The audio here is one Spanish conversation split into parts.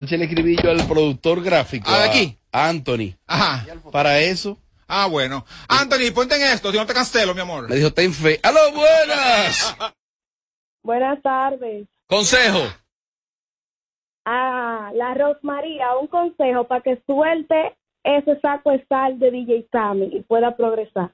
le escribí yo al productor gráfico. ¿Ah, de aquí? A Anthony. Ajá. Para eso. Ah, bueno. Anthony, ponte en esto, si no te cancelo, mi amor. Me dijo, ten fe. ¡Aló, buenas! Buenas tardes. Consejo. Ah, la Rosmaría, un consejo para que suelte ese saco de sal de DJ Sammy y pueda progresar.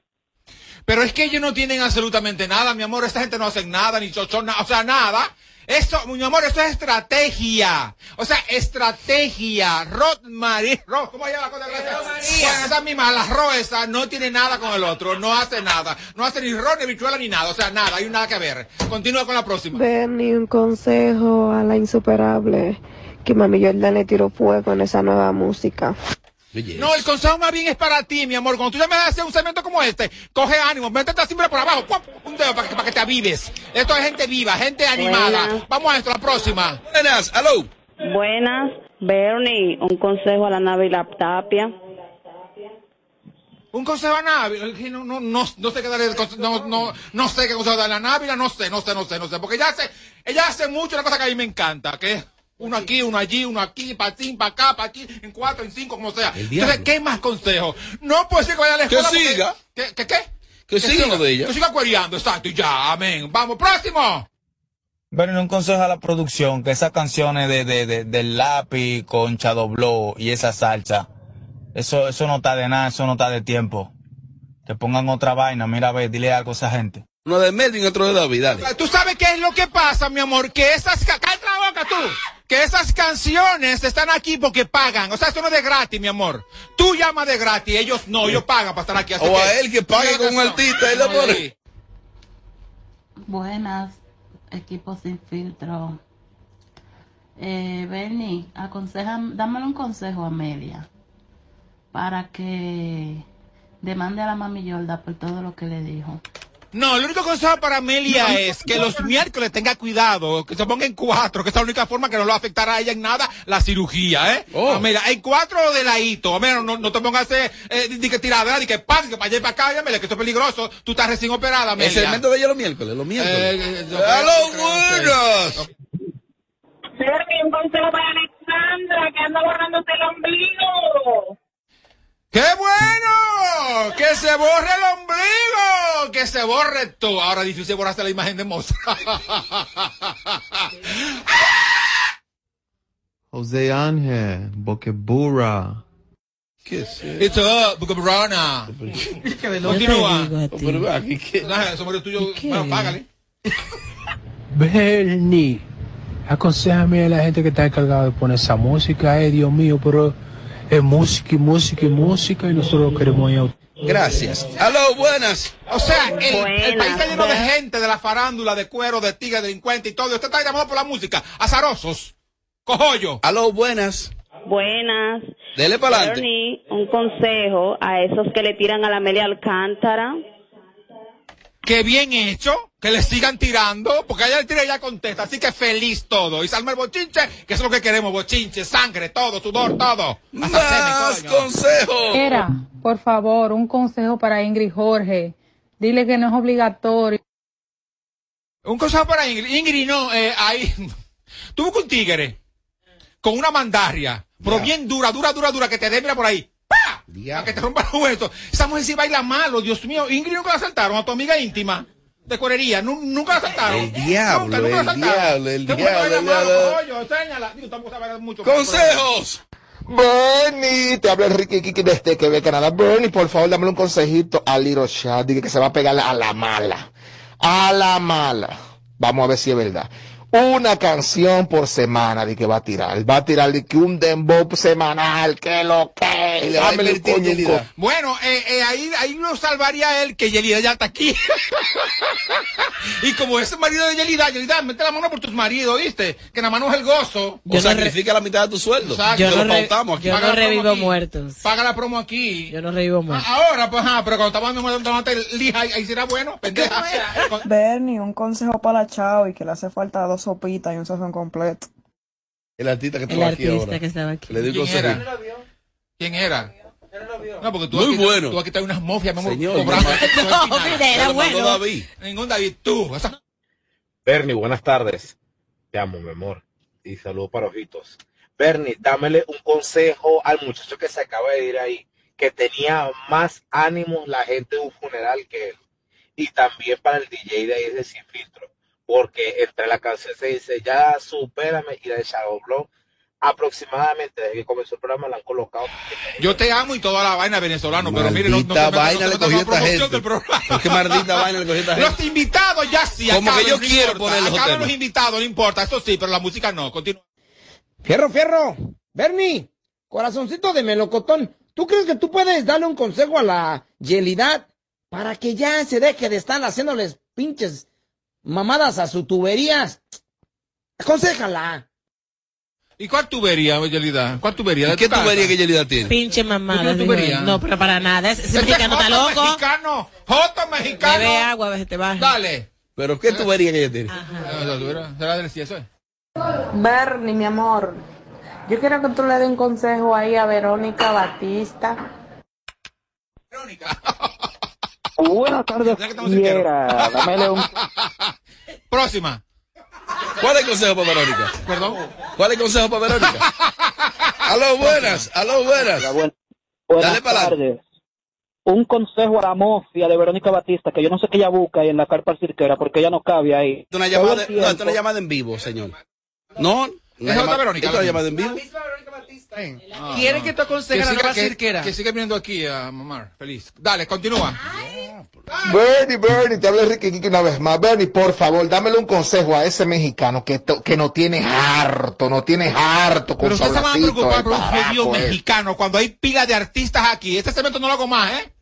Pero es que ellos no tienen absolutamente nada, mi amor. Esta gente no hace nada, ni chochón, nada. O sea, nada. Eso, mi amor, eso es estrategia. O sea, estrategia. Rod María. Ro, ¿Cómo se llama la cosa? Bueno, esa misma, la Ro esa, no tiene nada con el otro. No hace nada. No hace ni ron, ni bichuela, ni nada. O sea, nada. Hay nada que ver. Continúa con la próxima. Bernie, un consejo a la insuperable que Mami Jordan le tiró fuego en esa nueva música. No, el consejo más bien es para ti, mi amor. Cuando tú ya me haces un segmento como este, coge ánimo, métete siempre por abajo, ¡pum! un dedo para que, para que te avives. Esto es gente viva, gente animada. Buenas. Vamos a esto, la próxima. Buenas, aló. Buenas, Bernie, un consejo a la nave y la tapia. Un consejo a Navi, que no, no, no, no sé qué darle no, no, no sé qué consejo darle a Navi, no sé, no sé, no sé, no sé, porque ella hace, ella hace mucho una cosa que a mí me encanta, que es uno aquí, uno allí, uno aquí, para ti, para acá, para aquí, en cuatro, en cinco, como sea. Entonces, ¿qué más consejos? No puede ser que vaya a la Que escuela porque- siga. ¿Qué, qué, qué? Que siga lo de ella. Que siga cuereando, exacto, y ya, amén. Vamos, próximo. Bueno, un consejo a la producción, que esas canciones de, de, de- del lápiz con Chadobló y esa salsa, eso, eso no está de nada, eso no está de tiempo. Que pongan otra vaina, mira, a ver, dile algo a esa gente. Uno de Melvin, otro de David, dale. Tú sabes qué es lo que pasa, mi amor, que esas, cállate la boca tú, que esas canciones están aquí porque pagan, o sea, esto no es de gratis, mi amor. Tú llamas de gratis, ellos no, ellos pagan para estar aquí. así O a él que pague con un artista, él pone. Sí. Buenas, equipo sin filtro. Eh, Bernie, aconseja, dámele un consejo a Amelia para que demande a la mami Yolda por todo lo que le dijo. No, el único consejo para Amelia es que los miércoles tenga cuidado, que se ponga en cuatro, que es la única forma que no le va a afectar a ella en nada la cirugía, ¿eh? Oh. Mira, en cuatro de ladito, Amelia, no, no te pongas a hacer, eh, di que tiradera, di que pan, que para allá y para acá, Amelia, que esto es peligroso, tú estás recién operada, Amelia. El segmento de ella los miércoles, los miércoles. Eh, eh, ¡Aló, yo creo, buenas! Bernie, un consejo para Alexandra que anda borrándose el ombligo. ¡Qué bueno! ¡Que se borre el ombligo! ¡Que se borre todo! Ahora difícil borrarse la imagen de Moza. Jose Ángel, Boquebura. ¿Qué es eso? It's up, Bucabrana. Continúa. Pero aquí, ¿qué? Nah, Eso murió tuyo. Bueno, págale. Bernie, aconsejame a la gente que está encargada de poner esa música, eh, Dios mío, pero es música y música y música y nosotros lo queremos ir a Gracias. ¡Aló, buenas! O sea, el, país está lleno de gente, de la farándula, de cuero, de tigres, de delincuentes y todo. Usted está llamado por la música. Azarosos. Cojollo. ¡Aló, buenas! Buenas, Dele para adelante. Un consejo a esos que le tiran a la Amelia Alcántara. Qué bien hecho. Que le sigan tirando. Porque ella le tira y ella contesta. Así que feliz todo. Y salma el bochinche. Que eso es lo que queremos. Bochinche, sangre, todo, sudor, todo. Hasta ¡Más consejos! Era, por favor, un consejo para Ingrid Jorge. Dile que no es obligatorio. Un consejo para Ingrid. Ingrid, no, eh, ahí. Tuvo con un tigre. Con una mandaria. Pero bien dura, dura, dura, dura. Que te dé, mira por ahí. ¡Pah! A que te rompa los huesos. Esa mujer sí baila malo, Dios mío. Ingrid nunca la asaltaron a tu amiga íntima. De cuerería. Nu- nunca la asaltaron. El diablo, Nunca, nunca el diablo, el diablo, el. ¡Consejos! Bernie, te habla Enrique Kiki desde Quebec, Canadá. Bernie, por favor, dame un consejito a Little Shad. Dile que se va a pegar a la mala. A la mala. Vamos a ver si es verdad. Una canción por semana de que va a tirar. Va a tirar de que un dembow semanal, que lo que. Le va a Bueno, eh, eh, ahí, ahí lo salvaría él, que Yelida ya está aquí. y como es el marido de Yelida, Yelida, mete la mano por tus maridos, ¿viste? Que nada más no es el gozo. O sacrifica la mitad de tu sueldo. Exacto. Yo Yo lo no pautamos aquí. yo revivo aquí. muertos. Paga la promo aquí. Yo no revivo. Ah, Ahora, pues, ah, pero cuando estamos en tomate lija, ahí, será bueno, pendeja. Bernie, un consejo para la Chao y que le hace falta dos sopitas y un sazón completo. El artista que El estaba aquí artista ahora. que estaba aquí. Le digo ¿Quién era? consejo. ¿Quién era? No, porque tú Muy aquí, bueno. tú aquí traes unas mofias, mi amor, Señor, cobrando. no, era bueno. David. Ningún David, tú. Bernie, buenas tardes. Te amo, mi amor. Y saludos para Ojitos. Bernie, dámele un consejo al muchacho que se acaba de ir ahí, que tenía más ánimos la gente de un funeral que él. Y también para el DJ de ahí de Sin Filtro, porque entre la canción se dice, ya supérame, y la de Shadow Blow, aproximadamente desde que comenzó el programa la han colocado. Yo te amo y toda la vaina venezolano, pero mire, no, no vaina no le cogió esta gente. del programa. ¿Por qué maldita vaina le cogió esta gente? Los invitados ya sí. Como que yo no quiero importa. poner los Acaben temas. los invitados, no importa. Eso sí, pero la música no. Continúa. Fierro, fierro. Bernie, corazoncito de melocotón. ¿Tú crees que tú puedes darle un consejo a la Yelidad para que ya se deje de estar haciéndoles pinches mamadas a sus tuberías? Aconsejala. ¿Y cuál tubería, Yelida? ¿Cuál tubería? ¿De ¿Qué tubería que Yelida tiene? Pinche ¿Tú mamada. tubería? No, pero para nada. Ese, Este es mexicano está loco. mexicano. Joto mexicano. Bebe agua, veces te baja. Dale. ¿Pero qué tubería que ella tiene? Tubería. ¿Será del eso es? Bernie, mi amor, yo quiero que tú le des un consejo ahí a Verónica Batista. Buenas tardes, fiera. Dámele un... Próxima. ¿Cuál es el consejo para Verónica? Perdón. ¿Cuál es el consejo para Verónica? aló, buenas, aló, buenas. Buenas Dale para tardes. Un consejo a la mafia de Verónica Batista, que yo no sé qué ella busca ahí en la carpa cirquera, porque ella no cabe ahí. Una llamada, no, tiempo. esto es una llamada en vivo, señor. No, una Es otra Verónica, Esto es una la llamada en vivo. Ah, ¿Quiere no. que tú aconsejes a la nueva cirquera? Que siga viniendo aquí a mamar. Feliz. Dale, continúa. Bernie, Bernie, te habla Enrique Quique una vez más. Bernie, por favor, dámele un consejo a ese mexicano que, to- que no tiene harto, no tiene harto con Pero su usted se va a preocupar el por un baraco, eh. mexicano cuando hay pila de artistas aquí. Este segmento no lo hago más, ¿eh?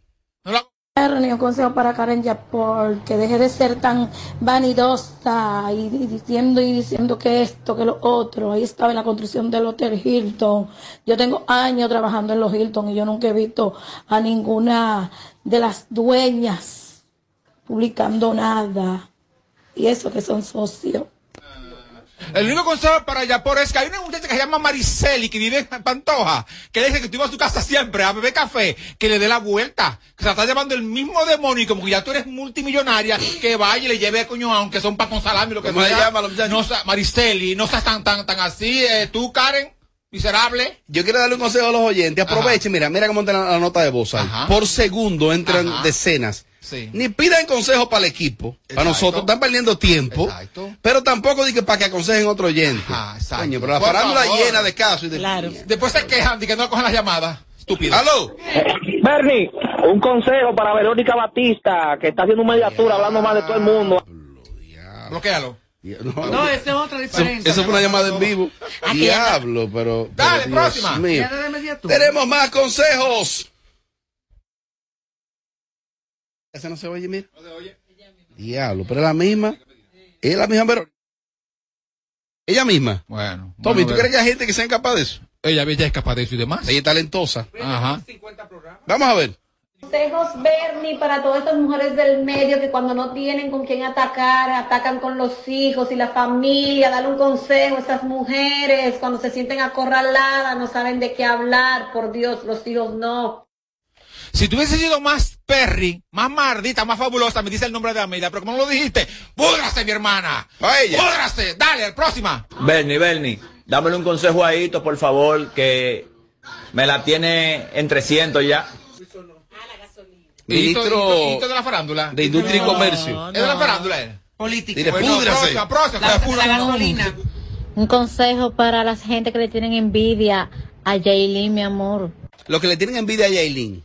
No lo hago. Bernie, un consejo para Karen Yapor, que deje de ser tan vanidosa y, y diciendo y diciendo que esto, que lo otro. Ahí estaba en la construcción del Hotel Hilton. Yo tengo años trabajando en los Hilton y yo nunca he visto a ninguna de las dueñas publicando nada. Y eso que son socios. El único consejo para Yapor es que hay una muchacha que se llama Mariceli que vive en Pantoja, que le dice que tú ibas a su casa siempre a beber café, que le dé la vuelta, que se la está llevando el mismo demonio y como que ya tú eres multimillonaria, que vaya y le lleve coño, aunque son pan con salami, lo que ¿Cómo se sea. llama la? No sea- Mariceli, no seas tan, tan, tan así, eh, tú, Karen, miserable. Yo quiero darle un consejo a los oyentes. Aprovechen, mira, mira cómo está la, la nota de voz ahí. Por segundo entran Ajá. decenas. Sí. Ni pidan consejo para el equipo. Para nosotros están perdiendo tiempo. Pero tampoco diga para que aconsejen otro oyente. Coño, pero la Por farándula favor. llena de casos y de Claro. Después se quejan de que no cogen las llamadas. Estúpido. ¡Aló! Bernie, un consejo para Verónica Batista, que está haciendo un mediatura hablando más de todo el mundo. Bloquéalo. No, esa es otra diferencia. eso fue una llamada en vivo. Diablo, pero. Dale, pero próxima. Tenemos más consejos. Ese no se oye, mira. Diablo, pero es la misma. Es la misma Verónica. Ella misma. Bueno. Tommy, bueno, ¿tú crees que hay gente que sea capaz de eso? Ella ella es capaz de eso y demás. Ella es talentosa. Ajá. Vamos a ver. Consejos, Bernie, para todas estas mujeres del medio que cuando no tienen con quién atacar, atacan con los hijos y la familia. Dale un consejo a esas mujeres cuando se sienten acorraladas, no saben de qué hablar. Por Dios, los hijos no. Si tú hubieses sido más perry, más mardita, más fabulosa, me dice el nombre de Amelia, pero como no lo dijiste, ¡púdrase, mi hermana! ¡Púdrase! Dale, próxima. Bernie, Bernie, dámele un consejo a Hito, por favor, que me la tiene en 300 ya. Hito- Ministro Hito- Hito de la farándula. de Industria y Comercio. ¿Es de la farándula él? Política. Dile, Bueno, púdrase. próxima, próxima, La, gasolina. Un consejo para la gente que le tienen envidia a Jaylin, mi amor. Lo que le tienen envidia a Yailin.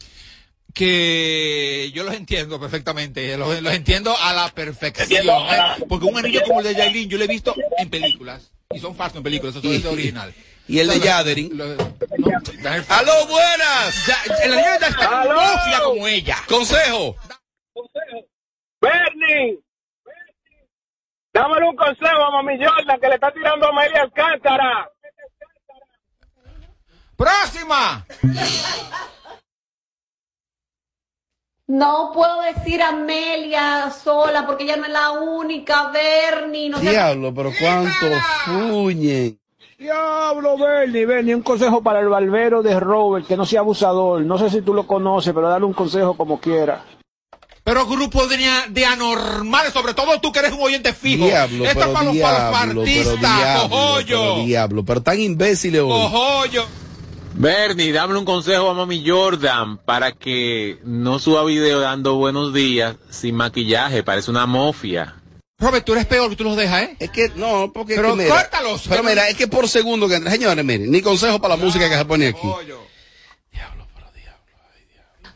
Que yo los entiendo perfectamente, los, los entiendo a la perfección, ¿eh? porque un anillo como el de Yailin yo lo he visto en películas, y son falsos en películas, eso es original. Y el de Yaderin. no, ¡Aló, buenas! ya- el anillo ya está como ella. Consejo. Bernie, dámele un consejo a Mami Jordan que le está tirando a Amelia Alcántara. Próxima. No puedo decir Amelia sola porque ella no es la única, Bernie. No Diablo, pero cuánto fuñen. Diablo, Bernie, Bernie, un consejo para el barbero de Robert, que no sea abusador. No sé si tú lo conoces, pero dale un consejo como quiera. Pero grupo de, de anormales, sobre todo tú que eres un oyente fijo. Diablo, Esto pero es para los, diablo, para los pero artistas, diablo, pero diablo, pero tan imbéciles hoy. Cojollo. Bernie, dame un consejo a mami Jordan para que no suba video dando buenos días sin maquillaje, parece una mofia. Robert, tú eres peor que tú los dejas, ¿eh? Es que no, porque Pero es que, mira, córtalos. Pero mira, es que por segundo que señores, miren, ni consejo para la música que se pone aquí.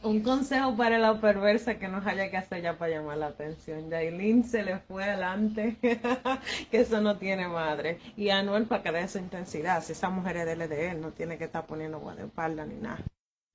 Un consejo para la perversa que no haya que hacer ya para llamar la atención. Yailin se le fue adelante, que eso no tiene madre. Y Anuel para que dé su intensidad. Si esa mujer es de él, es de él, no tiene que estar poniendo guardaespaldas ni nada.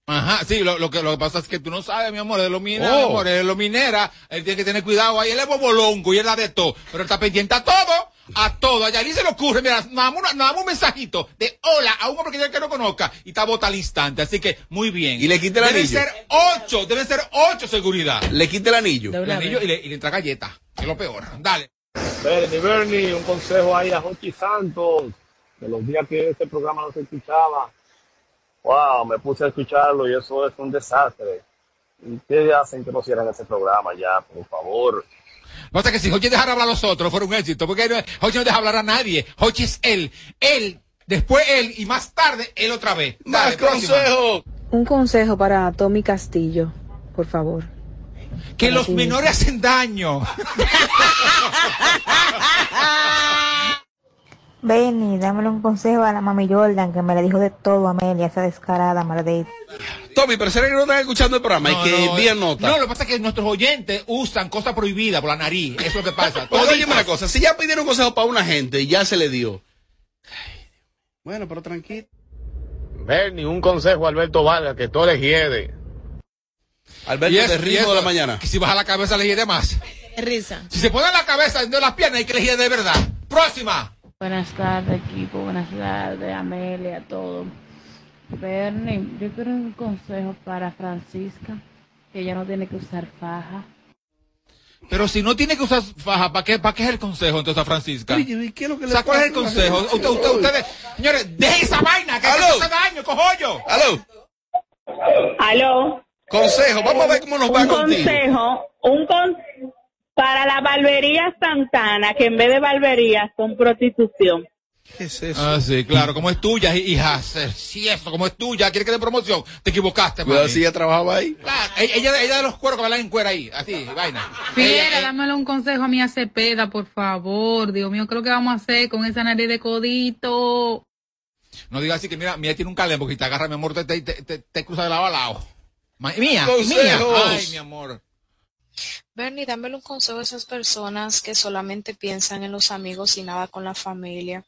Ajá, sí, lo, lo que, lo que pasa es que tú no sabes, mi amor, de lo minera, Oh. mi amor, de lo minera, él tiene que tener cuidado ahí, él es bobolongo y él da de todo, pero él está pendiente a todo, a todo, a Yailin se le ocurre, mira, nada más, una- nada más un mensajito de hola a un hombre que yo que no conozca y está bota al instante, así que muy bien. Y le quita el Deben anillo. ser ocho, deben ser ocho seguridad. Le quita el anillo. El anillo y le, y le entra galleta, que es lo peor, dale. Bernie, Bernie, un consejo ahí a Jochi Santos, de los días que este programa no se escuchaba. Wow, me puse a escucharlo y eso es un desastre. ¿Y ¿Qué hacen que no cierren ese programa ya, por favor? Pasa que si Hochi dejara hablar a los otros, fuera un éxito, porque Hochi no deja hablar a nadie, Hochi es él, él, después él y más tarde él otra vez. Dale, próxima. Un consejo para Tommy Castillo, por favor. Que Para los ti. menores hacen daño. Benny, dámele un consejo a la mami Jordan que me le dijo de todo a Amelia, esa descarada maldita. Tommy, pero será que no están escuchando el programa No, y que no, envían nota. No, lo que pasa es que nuestros oyentes usan cosas prohibidas por la nariz. Eso es lo que pasa. Pues, oye, una cosa, si ya pidieron consejo para una gente y ya se le dio. Bueno, pero tranquilo. Bernie, un consejo a Alberto Vargas, que todo le hiede. Alberto, Y eso- de y de la mañana. Que si baja la cabeza le de más. Risa. Si se pone la cabeza y no las piernas hay que elegir de verdad. Próxima. Buenas tardes, equipo. Buenas tardes, Amelia, todo. Bernie, yo quiero un consejo para Francisca, que ella no tiene que usar faja. Pero si no tiene que usar faja, ¿para qué, para qué es el consejo entonces a Francisca? Oye, ¿y qué es lo que O le sea, ¿cuál es el consejo? Usted- usted- ustedes, señores, dejen esa vaina, que ¡Aló! hace daño, cojollo. Aló. Aló. Consejo, vamos a ver cómo nos va un contigo. consejo, un con para la barbería Santana, que en vez de barbería son prostitución. ¿Qué es eso? Ah, sí, claro, como es tuya, hija. Si eso, como es tuya, quiere que dé promoción. Te equivocaste, Cuidado si ella trabajaba ahí. Claro, ella, ella, ella de los cueros que bailan en cuera ahí, así, vaina. Fiera, dámelo un consejo a mi Cepeda, por favor. Dios mío, ¿qué es lo que vamos a hacer con esa nariz de codito? No digas así que mira, mía tiene un calem porque te agarra, mi amor, te, te, te, te- te cruza de lado a lado. Ma- Mía, mía. Consejos. Ay, mi amor. Bernie, dámele un consejo a esas personas que solamente piensan en los amigos y nada con la familia.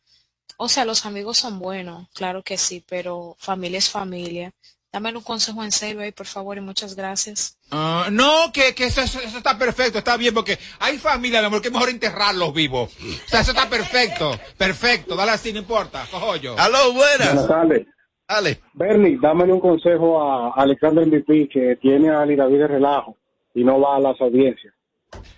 O sea, los amigos son buenos, claro que sí, pero familia es familia. Dámele un consejo en serio ahí, por favor, y muchas gracias. Ah, no, que, que eso, eso, eso está perfecto, está bien, porque hay familia, mi amor, que es mejor enterrarlos vivos. O sea, eso está perfecto, perfecto, dale así, no importa, cojollo. Aló, buenas. tardes. Dale. Bernie, dámele un consejo a Alexander MVP, que tiene a Ali David de relajo y no va a las audiencias.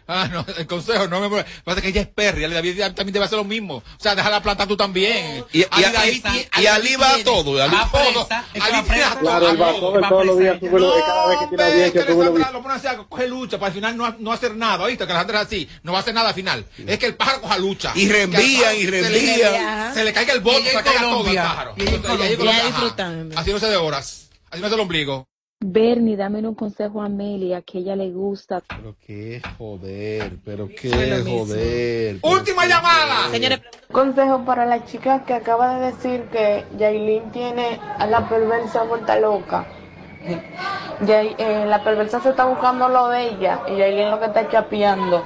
Ah, no, el consejo, no me pasa que ella es perra, y David también debe hacer lo mismo. O sea, déjala plantar tú también. Y, y, Ali y- y- Ali va a todo. Ali, a todo. Ali tiene a Claro, él va a todo, él todos los días sube lo- cada vez que tiene audiencia, sube lo lo, pone así a coger lucha para al final no, no hacer nada, ¿oíste? Que la gente es así, no va a hacer nada al final. Es que el pájaro coja lucha. Y reenvían, y reenvían. Se le, se caiga el ella se le caiga todo al pájaro. Y disfrutando. Así no se de horas. Así no es el ombligo. Bernie, dame un consejo a Amelia, que ella le gusta. Pero qué joder, pero qué mismo. joder. Última llamada. Señores, Consejo para la chica que acaba de decir que Yailin tiene a la perversa vuelta loca. Eh, la perversa se está buscando lo de ella y Yailin lo que está chapeando.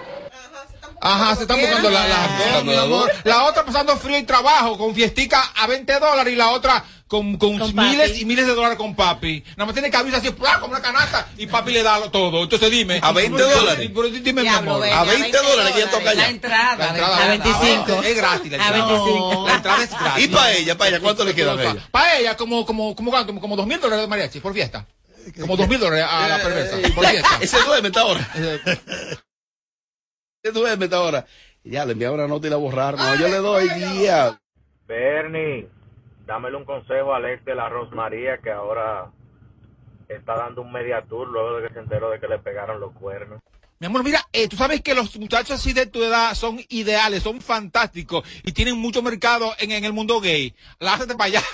Ajá, se están buscando la, las dos, mi amor. La otra pasando frío y trabajo, con fiestica a 20 dólares y la otra con, con, Con miles papi. y miles de dólares con papi. Nada más tiene que abrirse así, ¡plá! como una canasta y papi le da todo. Entonces dime. ¿A 20 pero- dólares? pero dime, mi amor. Bella, A 20 dólares que ella toca La allá. entrada. La entrada a 25. Es gratis. La A entrada. 25. La entrada es gratis. Y para ella, para ella, ¿cuánto le queda a ella? Para ella, como, como, como, como, como dos mil dólares de mariachi por fiesta. Como dos mil dólares a la perversa por fiesta. Ese duerme esta hora. Ese duerme esta hora. Ya, le enviaron una nota y la borraron. No, yo le doy día. Bernie, dámele un consejo a Alex de la Rosmaría, que ahora está dando un media tour luego de que se enteró de que le pegaron los cuernos. Mi amor, mira, eh, tú sabes que los muchachos así de tu edad son ideales, son fantásticos y tienen mucho mercado en, en el mundo gay. Lázate para allá.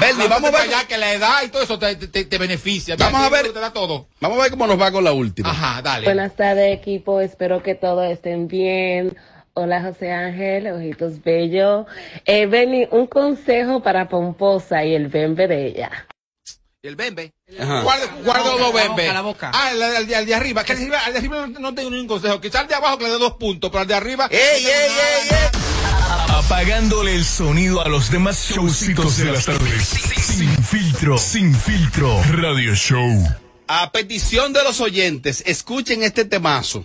Bernie, vamos a para ver. allá que la edad y todo eso te, te, te beneficia. Vamos a ver. Te da todo. Vamos a ver cómo nos va con la última. Ajá, dale. Buenas tardes, equipo. Espero que todos estén bien. Hola, José Ángel, ojitos bello. Eh, Benny, un consejo para Pomposa y el bembe de ella. ¿Y el bembe? Guarda los dos la boca, la boca. Ah, el, el, el de arriba. Que el de arriba, el de arriba no, no tengo ningún consejo. Quizás el de abajo que le dé dos puntos, pero el de arriba. ¡Ey, ey, ey, ey! Apagándole el sonido a los demás showcitos de las tardes. Sin filtro, sin filtro. Radio Show. A petición de los oyentes, escuchen este temazo.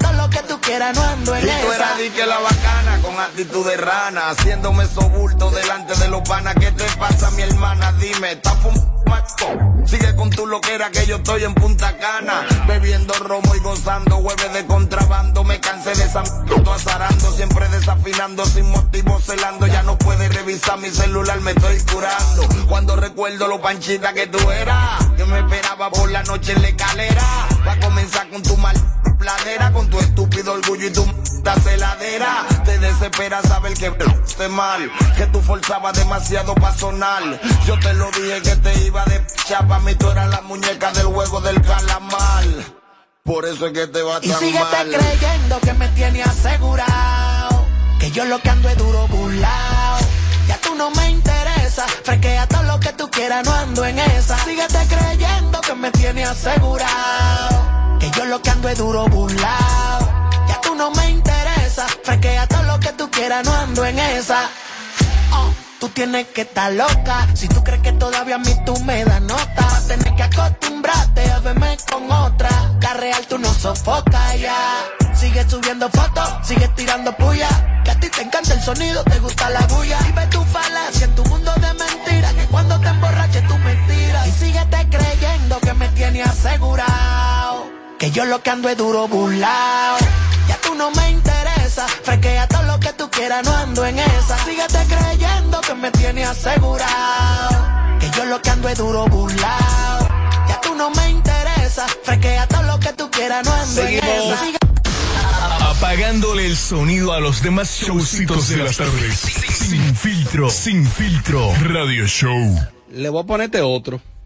quieras, no ando en Y tú eras di que la bacana con actitud de rana, haciéndome sobulto delante de los panas. ¿Qué te pasa, mi hermana? Dime, ¿estás fumando? Sigue con tu loquera que yo estoy en Punta Cana, bebiendo romo y gozando hueves de contrabando. Me cansé de esa azarando, siempre desafinando, sin motivo celando. Ya no puedes revisar mi celular, me estoy curando. Cuando recuerdo lo panchita que tú eras, que me esperaba por la noche en la escalera. Va a comenzar con tu mal pladera, con tu estúpido orgullo y tu m- celadera. Te desespera saber que esté mal, que tú forzabas demasiado para sonar. Yo te lo dije que te iba de chapa, mí tú eras la muñeca del juego del calamar. Por eso es que te va Y tan síguete mal. creyendo que me tiene asegurado. Que yo lo que ando es duro burlao. Ya tú no me interesa. Fresquea todo lo que tú quieras, no ando en esa. Síguete creyendo que me tiene asegurado. Que yo lo que ando es duro burlao. Ya tú no me interesa. Fresquea todo lo que tú quieras, no ando en esa. Oh, Tú tienes que estar loca. Si tú crees que todavía a mí tú me das nota, vas a tener que acostumbrarte a verme con otra. La real tú no sofocas ya. Sigue subiendo fotos, sigue tirando puya. Que a ti te encanta el sonido, te gusta la bulla. Y ve tu falacia en tu mundo de mentiras. Que cuando te emborraches tú mentiras. Y síguete creyendo que me tiene asegurado. Que yo lo que ando es duro burlao. Ya tú no me interesa. Fresquea todo lo que tú quieras, no ando en esa. Síguete creyendo que me tiene asegurado. Que yo lo que ando es duro burlao. Ya tú no me interesa. Fresquea todo lo que tú quieras, no ando en esa. Apagándole el sonido a los demás showcitos de las tardes. Sin filtro, sin filtro. Radio Show. Le voy a ponerte otro.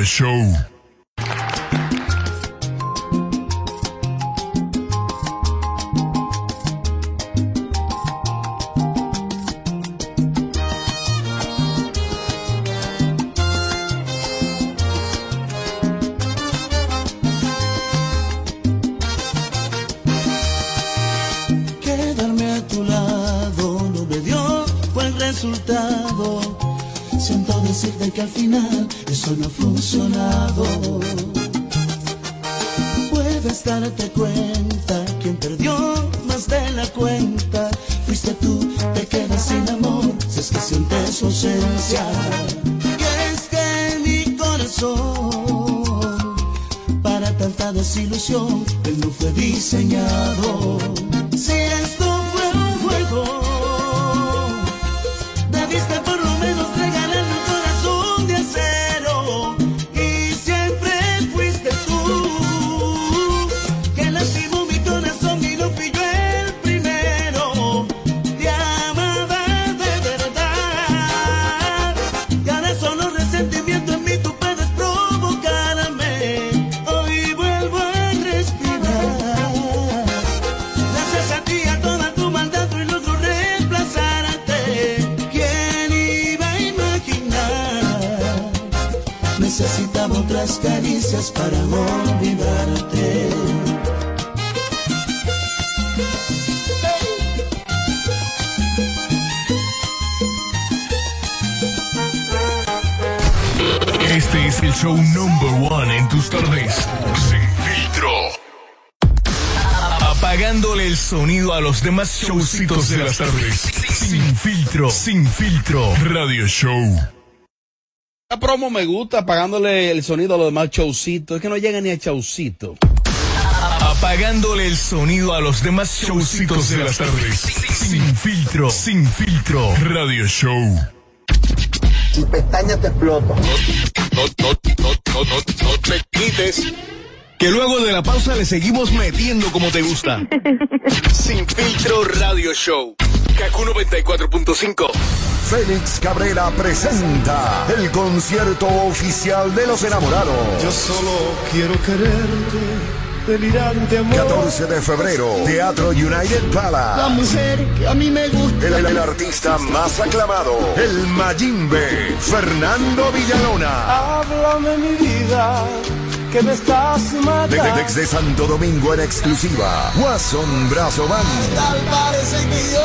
Radio Show. De las tardes. Sin filtro, sin filtro. Radio Show. La promo me gusta, pagándole el sonido a los demás showcitos. Es que no llega ni a showcito. Apagándole el sonido a los demás showcitos de las tardes. Sin filtro, sin filtro. Radio Show. Si pestaña te exploto. No, no, no, no, no, no te quites. Que luego de la pausa le seguimos metiendo como te gusta. Sin filtro Radio Show. Kaku 94.5. Félix Cabrera presenta el concierto oficial de los enamorados. Yo solo quiero quererte, delirante amor. 14 de febrero, Teatro United La Palace. mujer que a mí me gusta. El, el artista más aclamado, el Mayimbe, Fernando Villalona. Háblame mi vida, que me estás De- matando. Desde Santo Domingo en exclusiva, Watson Brazo Band. Tal parece que yo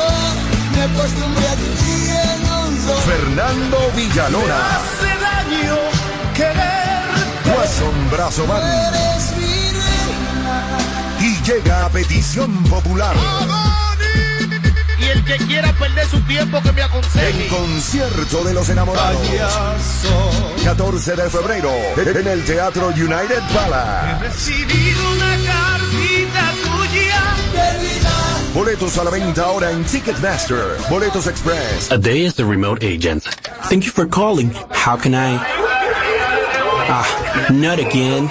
me acostumbré a ti en solo. Fernando Villalona. Hace daño querer. Watson Brazo Band. Eres mi reina. Y llega a petición popular. Y el que quiera perder su tiempo que me aconseje. El concierto de los enamorados. 14 de febrero en el Teatro United Palace. Recibido una cartita tuya. Boletos a la venta ahora en Ticketmaster, Boletos Express. A day as the remote agent. Thank you for calling. How can I? Ah, not again.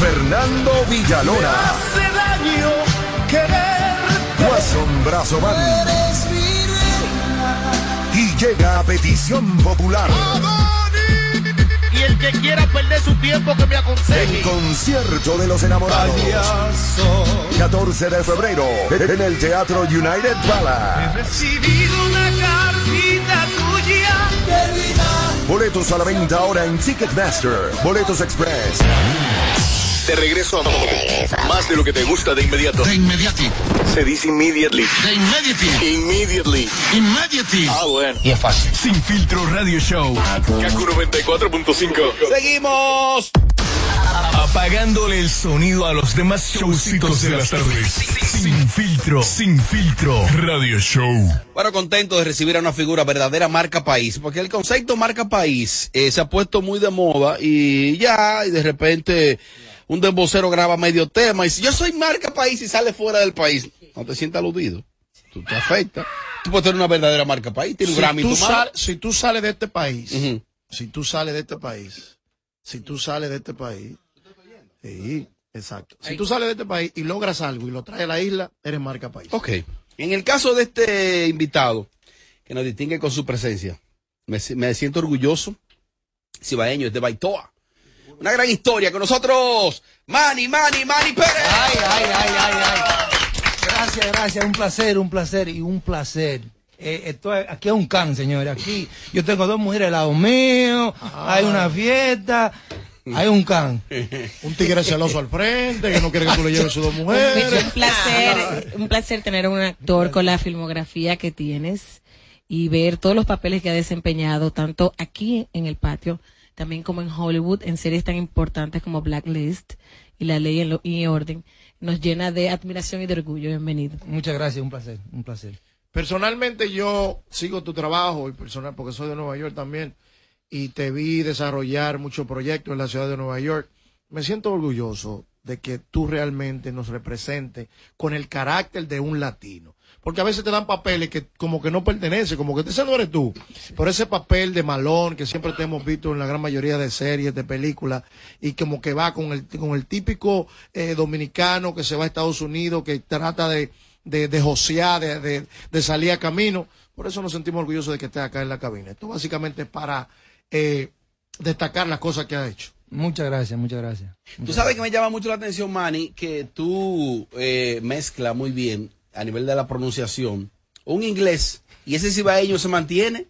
Fernando Villalona. Hace daño querer. Watson Brazo Band. Y llega a petición popular. Y el que quiera perder su tiempo que me aconseje. El concierto de los enamorados. 14 de febrero en el Teatro United Palace. Recibido una cartita tuya. Boletos a la venta ahora en Ticketmaster. Boletos Express. De regreso a más de lo que te gusta de inmediato. De inmediati. Se dice immediately. De inmediati. Immediately. Immediately. Ah, bueno. Y es fácil. Sin filtro radio show. Kaku 94.5. Seguimos. Apagándole el sonido a los demás showcitos de las tardes. Sin filtro. Sin filtro radio show. Bueno, contento de recibir a una figura verdadera marca país, porque el concepto marca país eh, se ha puesto muy de moda y ya, y de repente un dembocero graba medio tema y dice, yo soy marca país y sale fuera del país. No te sientas aludido. Tú te afectas. Tú puedes tener una verdadera marca país, tiene un si, Grammy tú sal- si tú sales de este país, si tú sales de este país, si tú sales de este país, sí, exacto. Si tú sales de este país y logras algo y lo traes a la isla, eres marca país. Ok. En el caso de este invitado, que nos distingue con su presencia, me, me siento orgulloso. Cibaeño es de Baitoa. Una gran historia con nosotros. Manny, Manny, Manny Pérez. Ay, ay, ay, ay, ay. Gracias, gracias. Un placer, un placer y un placer. Eh, esto es- aquí es un can, señores. Aquí yo tengo dos mujeres al lado mío, hay una fiesta, hay un can. Un tigre celoso al frente, que no quiere que tú le lleves sus dos mujeres. Un placer, un placer tener un actor con la filmografía que tienes y ver todos los papeles que ha desempeñado, tanto aquí en el patio, también como en Hollywood, en series tan importantes como Blacklist y La Ley en Lo- y Orden. Nos llena de admiración y de orgullo. Bienvenido. Muchas gracias, un placer, un placer. Personalmente yo sigo tu trabajo y personal porque soy de Nueva York también y te vi desarrollar muchos proyectos en la ciudad de Nueva York. Me siento orgulloso de que tú realmente nos representes con el carácter de un latino. Porque a veces te dan papeles que como que no pertenece, como que ese no eres tú. Por ese papel de malón que siempre te hemos visto en la gran mayoría de series, de películas, y como que va con el, con el típico eh, dominicano que se va a Estados Unidos, que trata de, de, de josear, de, de, de salir a camino. Por eso nos sentimos orgullosos de que estés acá en la cabina. Esto básicamente es para eh, destacar las cosas que ha hecho. Muchas gracias, muchas gracias. Tú sabes que me llama mucho la atención, Manny, que tú eh, mezclas muy bien a nivel de la pronunciación un inglés y ese cibaeño se mantiene.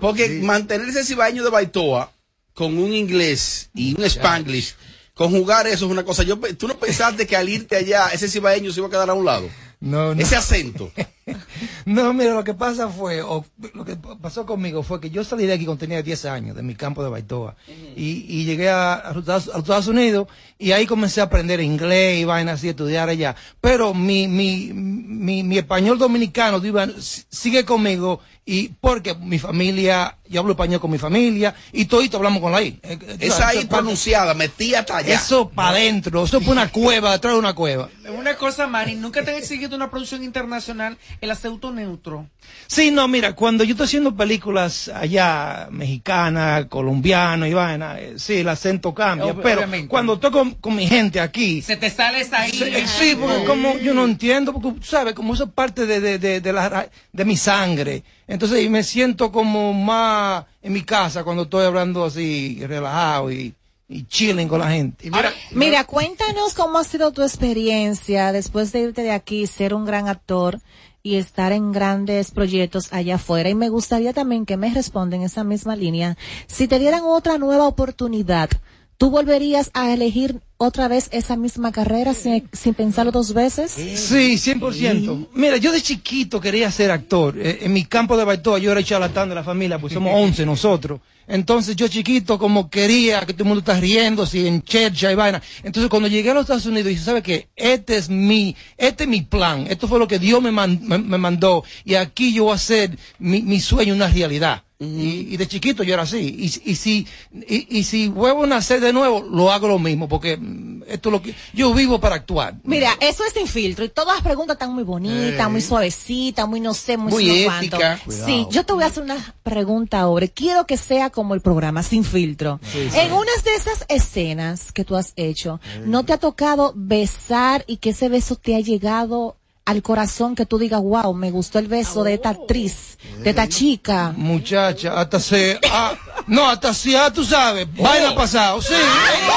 Porque mantener ese cibaeño de Baitoa con un inglés y un spanglish, conjugar eso es una cosa. Yo, tú no pensaste que al irte allá ese cibaeño se iba a quedar a un lado. No, no. Ese acento. No, mira, lo que pasa fue, o lo que pasó conmigo fue que yo salí de aquí cuando tenía 10 años, de mi campo de Baitoa, y, y llegué a, a los Estados- Unidos y ahí comencé a aprender inglés y vainas así, estudiar allá. Pero mi, mi, mi, mi español dominicano digo, sigue conmigo y porque mi familia, yo hablo español con mi familia y todito hablamos con la I. Eh, eh, Esa parte- pronunciada, metía hasta allá. Eso para adentro, eso es por una cueva, detrás de una cueva. Una cosa, Manny, nunca te han exigido una producción internacional el acento neutro. Sí, no, mira, cuando yo estoy haciendo películas allá, mexicana, colombiana y vaina, eh, sí, el acento cambia, Ob- pero obviamente. cuando estoy con, con mi gente aquí, Se te sale esa ahí. sí, eh, sí, porque como yo no entiendo, porque tú sabes, como eso es parte de, de, de, de la, ra- de mi sangre, entonces me siento como más en mi casa cuando estoy hablando así, relajado y, y chilling con la gente. Mira, cuéntanos cómo ha sido tu experiencia después de irte de aquí, ser un gran actor y estar en grandes proyectos allá afuera. Y me gustaría también que me responda en esa misma línea. Si te dieran otra nueva oportunidad, ¿tú volverías a elegir otra vez esa misma carrera sin, sin pensarlo dos veces? Sí, 100%. Mira, yo de chiquito quería ser actor. Eh, en mi campo de Baitoa yo era charlatán de la familia, pues somos 11 nosotros. Entonces yo chiquito como quería que todo el mundo está riendo, así en chercha y vaina. Entonces cuando llegué a los Estados Unidos dije, ¿sabe qué? Este es mi, este es mi plan. Esto fue lo que Dios me, man- me, me mandó. Y aquí yo voy a hacer mi, mi sueño una realidad. Y, y de chiquito yo era así. Y, y si, y, y si vuelvo a nacer de nuevo, lo hago lo mismo, porque mm, esto es lo que, yo vivo para actuar. Mira, eso es sin filtro y todas las preguntas están muy bonitas, Eh. muy suavecitas, muy no sé, muy, Muy ética. Sí, yo te voy a hacer una pregunta ahora. Quiero que sea como el programa, sin filtro. Sí, sí. En unas de esas escenas que tú has hecho, ¿no te ha tocado besar y que ese beso te ha llegado al corazón que tú digas, wow, me gustó el beso de esta actriz, de esta chica? Muchacha, hasta se, ah, no, hasta si, ah, tú sabes, baila pasado, sí. No,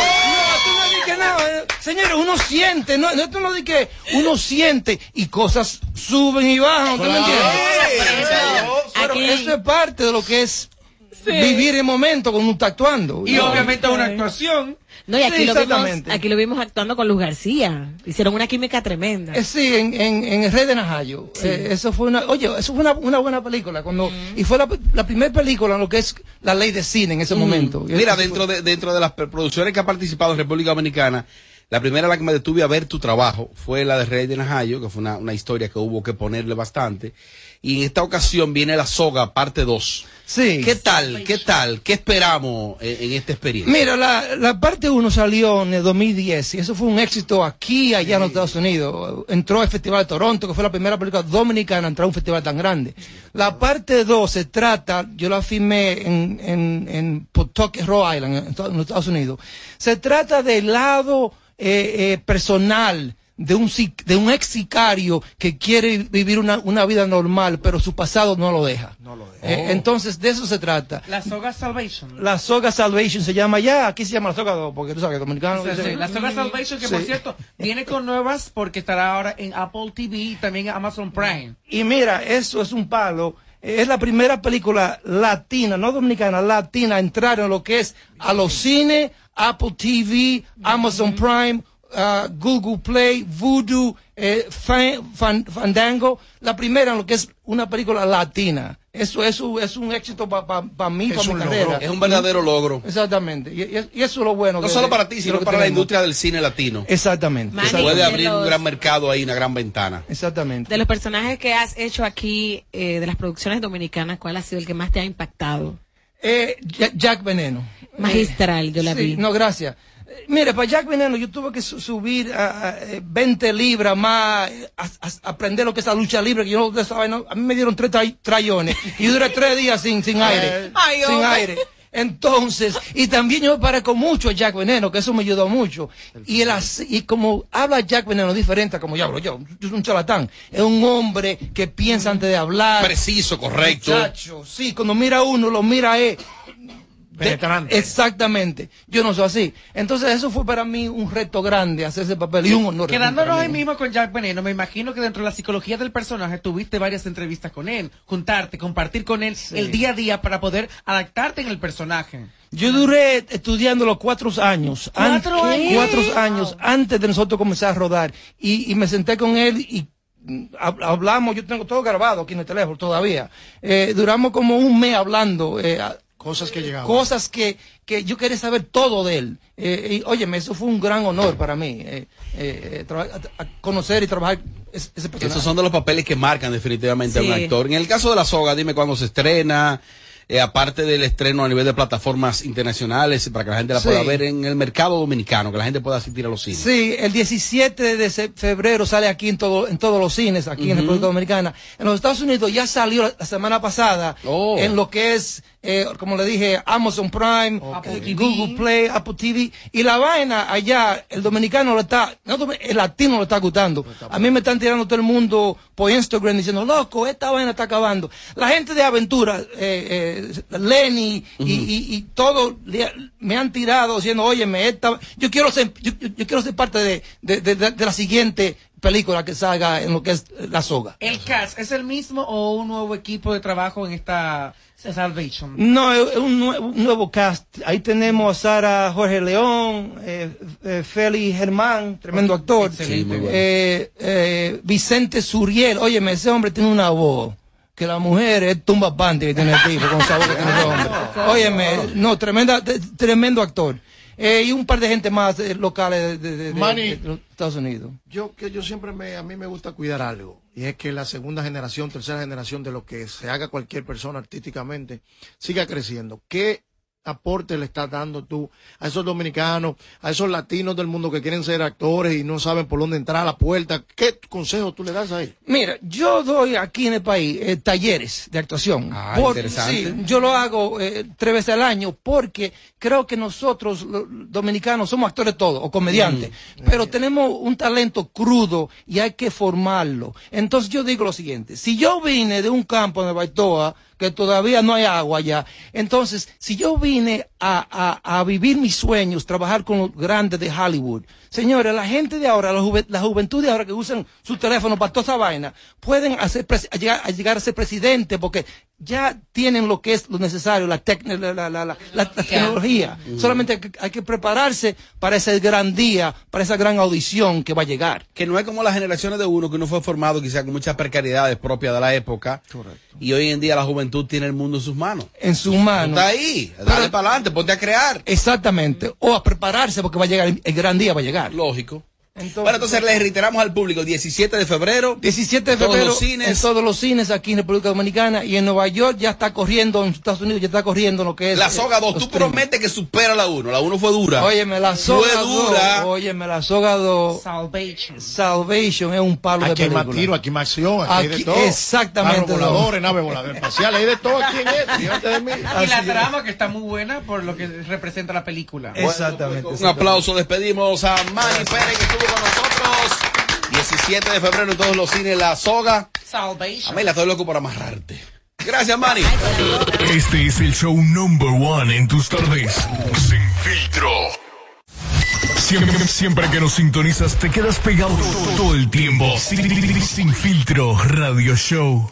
tú no dices nada, eh, señores, uno siente, no, no, tú no dices que uno siente y cosas suben y bajan, ¿usted me entiende? Pero eso es parte de lo que es vivir el momento cuando uno está actuando. Y obviamente una actuación. No, y aquí, Sí, lo vimos, exactamente. aquí lo vimos actuando con Luz García. Hicieron una química tremenda. Eh, sí, en, en, en el Rey de Najayo. Sí. Eh, eso fue una, oye, eso fue una, una buena película. cuando Y fue la, la primera película en lo que es la ley de cine en ese momento. Mira, dentro de, dentro de las producciones que ha participado en República Dominicana, la primera a la que me detuve a ver tu trabajo fue la de Rey de Najayo, que fue una, una historia que hubo que ponerle bastante. Y en esta ocasión viene La Soga, parte 2. Sí. ¿Qué tal? ¿Qué tal? ¿Qué esperamos en, en esta experiencia? Mira, la, la parte 1 salió en el 2010 y eso fue un éxito aquí, allá en los Estados Unidos. Entró al Festival de Toronto, que fue la primera película dominicana a entrar a un festival tan grande. La parte 2 se trata, yo la filmé en, en, en Pawtucket, Rhode Island, en, en los Estados Unidos. Se trata del lado eh, eh, personal de un, de un ex sicario que quiere vivir una, una vida normal, pero su pasado no lo deja. Eh, entonces, de eso se trata. La soga Salvation. La soga Salvation se llama ya, aquí se llama la soga 2, porque tú sabes que dominicano. Sí, sí, dice- La soga Salvation, que por cierto, viene con nuevas porque estará ahora en Apple TV y también en Amazon Prime. Y mira, eso es un palo. Es la primera película latina, no dominicana, latina, a entrar en lo que es a los cines, Apple TV, Amazon Prime, ah, Google Play, Voodoo, eh, Fan- Fan- Fandango. La primera en lo que es una película latina. Eso, eso es un éxito para mí, Es para mi un carrera. logro. Es un verdadero logro. Exactamente. Y, y- y eso es lo bueno. No solo para ti, sino para la industria del cine latino. Exactamente. Manny, Se puede de abrir un gran mercado ahí, una gran ventana. Exactamente. De los personajes que has hecho aquí, eh, de las producciones dominicanas, ¿cuál ha sido el que más te ha impactado? Eh, Ja- Jack Veneno. Magistral, yo la Sí, vi. No, gracias. Eh, Mire, para Jack Veneno yo tuve que su- subir a, a, eh, 20 libras más, eh, a, a- aprender lo que es la lucha libre, que yo no vaina, a mí me dieron tres tray- trayones y duré tres días sin, sin aire. Ay, sin hombre. aire. Entonces, y también yo me parezco mucho a Jack Veneno, que eso me ayudó mucho. Y, el, y como habla Jack Veneno diferente a como yo hablo yo, yo soy un charlatán. Es un hombre que piensa antes de hablar. Preciso, correcto. Muchacho, sí, cuando mira a uno, lo mira eh, de- Penetrante. exactamente. Yo no soy así. Entonces, eso fue para mí un reto grande hacer ese papel y un honor. Quedándonos ahí mismo con Jack Veneno, me imagino que dentro de la psicología del personaje tuviste varias entrevistas con él, juntarte, compartir con él el día a día para poder adaptarte en el personaje. Yo duré estudiando los cuatro años. ¿Cuatro años? Cuatro años antes de nosotros comenzar a rodar. Y, y me senté con él y mm, hab- hablamos, yo tengo todo grabado aquí en el teléfono todavía. Eh, duramos como un mes hablando. eh, Cosas que llegaban. Cosas que, que yo quería saber todo de él. Eh, y óyeme, eso fue un gran honor para mí. eh, eh, a- a conocer y trabajar ese, ese personaje. Esos son de los papeles que marcan definitivamente a un actor. En el caso de la soga, dime cuándo se estrena, eh, aparte del estreno a nivel de plataformas internacionales, para que la gente la Sí. pueda ver en el mercado dominicano, que la gente pueda asistir a los cines. Sí, el 17 de febrero sale aquí en, todo, en todos los cines, aquí en. República Dominicana. En los Estados Unidos ya salió la, la semana pasada Oh. en lo que es, eh, como le dije, Amazon Prime, Google Play, Apple TV. Y la vaina allá, el dominicano lo está, no, el latino lo está gustando. A mí me están tirando todo el mundo por Instagram diciendo, loco, esta vaina está acabando. La gente de aventura, eh, eh, Lenny y, y, y todo me han tirado diciendo, óyeme, esta, yo quiero ser, yo, yo- yo quiero ser parte de, de, de- de- de la siguiente película que salga en lo que es la soga. ¿El cast es el mismo o un nuevo equipo de trabajo en esta Salvation? No, es un, nue- un nuevo cast. Ahí tenemos a Sara Jorge León, eh, eh, Félix Germán, tremendo actor. Sí, bueno. Eh, eh, Vicente Suriel, óyeme, ese hombre tiene una voz. Que la mujer es tumba pante que tiene el tipo, con sabor que tiene ese hombre. Óyeme, no, tremenda, tremendo actor. Eh, y un par de gente más eh, locales de, de- de- de- Manny. de los Estados Unidos. Yo que yo siempre me, a mí me gusta cuidar algo y es que la segunda generación, tercera generación de lo que se haga cualquier persona artísticamente siga creciendo. ¿Qué aporte le estás dando tú a esos dominicanos, a esos latinos del mundo que quieren ser actores y no saben por dónde entrar a la puerta? ¿Qué consejo tú le das a ellos? Mira, yo doy aquí en el país eh, talleres de actuación. Ah, Por- interesante. sí, yo lo hago eh, tres veces al año porque creo que nosotros, los dominicanos, somos actores todos o comediantes, pero tenemos un talento crudo y hay que formarlo. Entonces yo digo lo siguiente, si yo vine de un campo de Baitoa, que todavía no hay agua allá, entonces si yo vine a, a- a vivir mis sueños, trabajar con los grandes de Hollywood, Señores, la gente de ahora, la, juve- la juventud de ahora que usan su teléfono para toda esa vaina, pueden hacer pres- a llegar, a llegar a ser presidente porque ya tienen lo que es lo necesario, la, tec- la, la- la- la- la- la tecnología. Ujú. Solamente hay que, hay que prepararse para ese gran día, para esa gran audición que va a llegar. Que no es como las generaciones de uno, que uno fue formado quizá con muchas precariedades propias de la época. Y hoy en día la juventud tiene el mundo en sus manos. En sus manos. Está ahí, dale para adelante, ponte a crear. Exactamente. O a prepararse porque va a llegar, el, el gran día va a llegar. Lógico. Bueno, entonces le reiteramos al público, 17 de febrero. 17 de todos febrero los cines. en todos los cines aquí en República Dominicana y en Nueva York ya está corriendo, en Estados Unidos ya está corriendo lo que es. La soga 2, los tú prometes que supera la 1. La 1 fue dura. Óyeme, la soga Fue dura. 2, óyeme, la soga 2. Salvation. Salvation es un palo Aquí de hay más película. tiro, aquí más acción, aquí, hay de Aquí- todo. exactamente, Carros voladores, naves voladoras espaciales, hay de todo aquí en esto, fíjate de mí. Y la trama que está muy buena por lo que representa la película. Exactamente. Un aplauso, despedimos a Manny Pérez que estuvo con nosotros. 17 de febrero en todos los cines La Soga. Salvation. Amelia, estoy loco por amarrarte. Gracias, Manny. Este es el show number one en tus tardes. Sin filtro. Siempre, siempre que nos sintonizas te quedas pegado todo el tiempo. Sin, sin filtro radio show.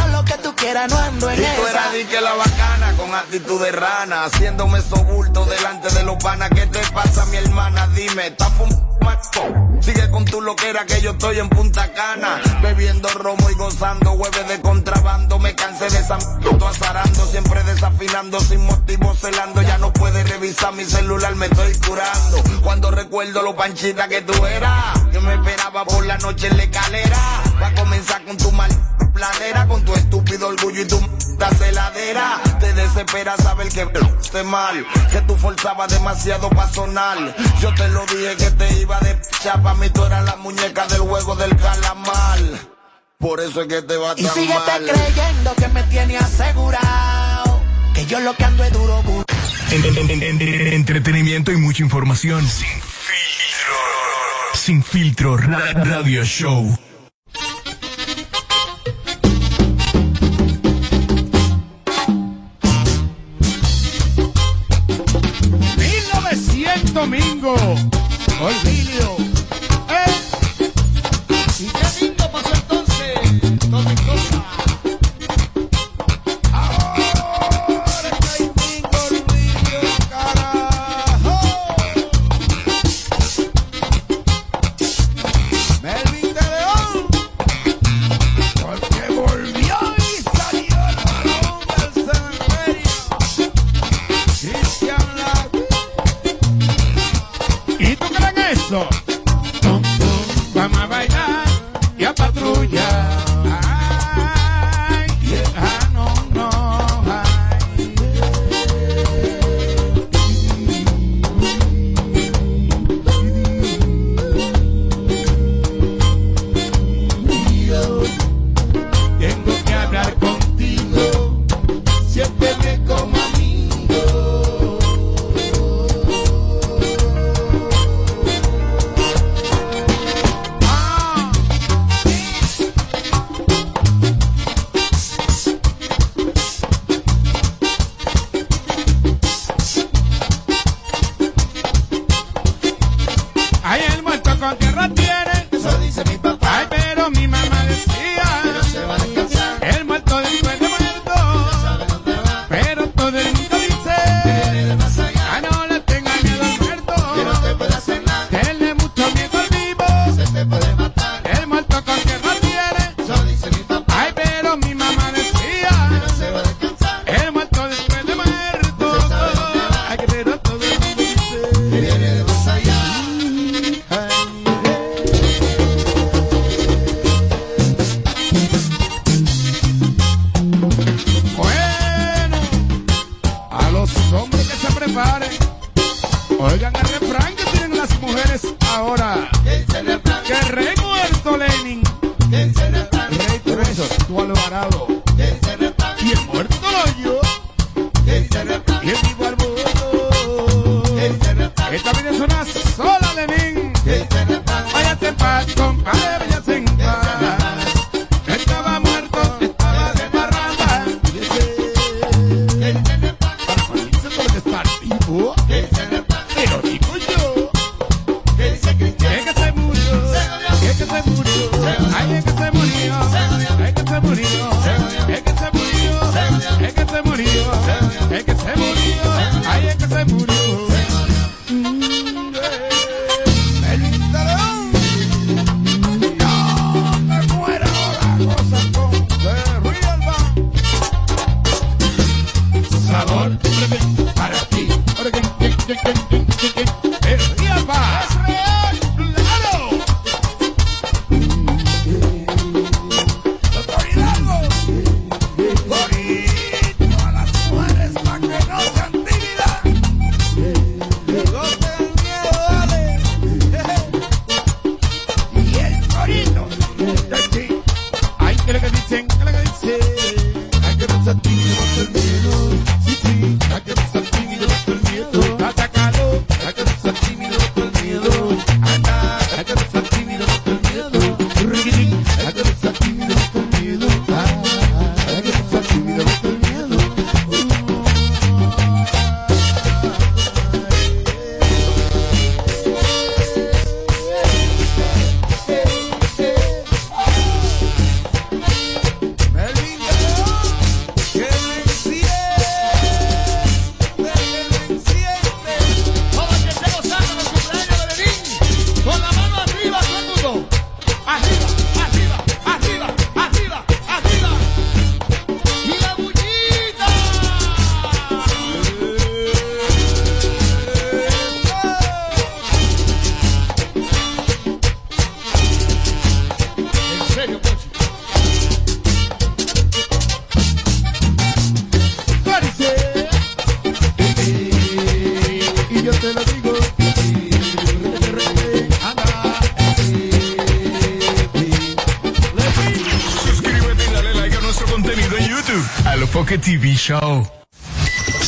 quieras, no ando en Y tú esa. eras di que la bacana con actitud de rana, haciéndome sobulto delante de los panas. ¿Qué te pasa, mi hermana? Dime, ¿estás fumando? Sigue con tu loquera que yo estoy en Punta Cana, bebiendo romo y gozando hueves de contrabando. Me cansé de esa m- azarando, siempre desafinando, sin motivo celando. Ya no puedes revisar mi celular, me estoy curando. Cuando recuerdo lo panchita que tú eras, yo me esperaba por la noche en la escalera. Va a comenzar con tu mal planera, con tu estúpido orgullo y tu m- celadera. Te desespera saber que esté mal, que tú forzabas demasiado para sonar. Yo te lo dije que te iba de chapa, mí tú eras la muñeca del juego del calamar. Por eso es que te va Y tan síguete mal. creyendo que me tiene asegurado. Que yo lo que ando es duro. En- en- en- en- entretenimiento y mucha información. Sin filtro. Sin filtro ra- radio show. Domingo. Olvidio. ¿Eh? ¿Y qué bingo pasó entonces? Domingo.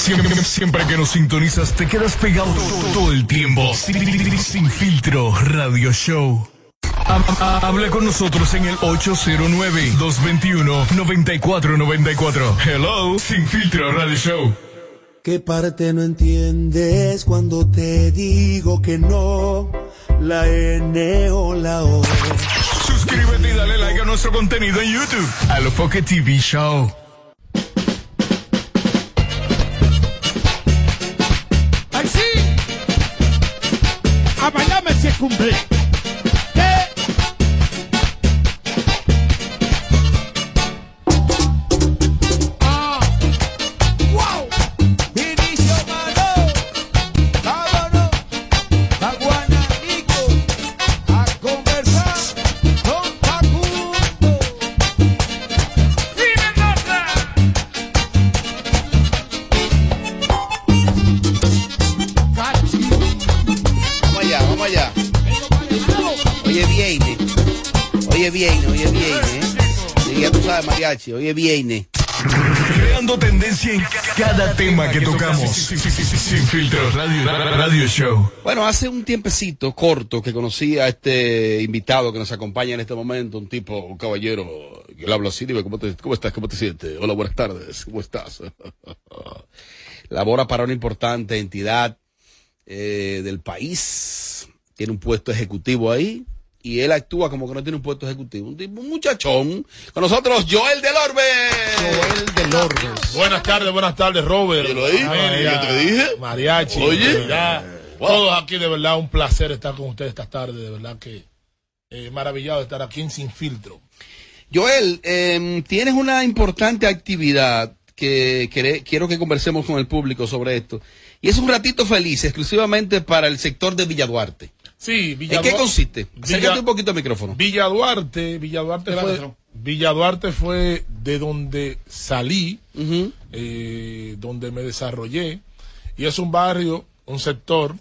Siempre, siempre que nos sintonizas te quedas pegado todo el tiempo. Sin, sin filtro radio show. Ha- ha- Habla con nosotros en el 809-221-9494. Hello, sin filtro radio show. ¿Qué parte no entiendes cuando te digo que no? La N o la O. Suscríbete y dale like a nuestro contenido en YouTube. A lo Foque TV Show. Bailarme mariachi, oye, viene. Creando tendencia en cada tema que tocamos. Sin filtro radio, radio show. Bueno, hace un tiempecito corto que conocí a este invitado que nos acompaña en este momento, un tipo, un caballero, que le hablo así, dime, ¿cómo, te- ¿cómo estás? ¿Cómo te sientes? Hola, buenas tardes, ¿cómo estás? Labora para una importante entidad eh, del país, tiene un puesto ejecutivo ahí, y él actúa como que no tiene un puesto ejecutivo. Un tipo, un muchachón. Con nosotros, Joel Delorbe. Joel Delorbe. Buenas tardes, buenas tardes, Robert. Ahí, Amelia, ¿yo te dije? Mariachi. Oye. Todos aquí, de verdad, un placer estar con ustedes esta tarde. De verdad que eh, maravillado de estar aquí en Sin Filtro. Joel, eh, tienes una importante actividad que quiero que conversemos con el público sobre esto. Y es un ratito feliz, exclusivamente para el sector de Villa Duarte. Sí, Villa ¿En qué consiste? Villa- Acércate un poquito al micrófono. Villa Duarte, Villa Duarte fue, Levántatelo. Villa Duarte fue de donde salí, eh, donde me desarrollé, y es un barrio, un sector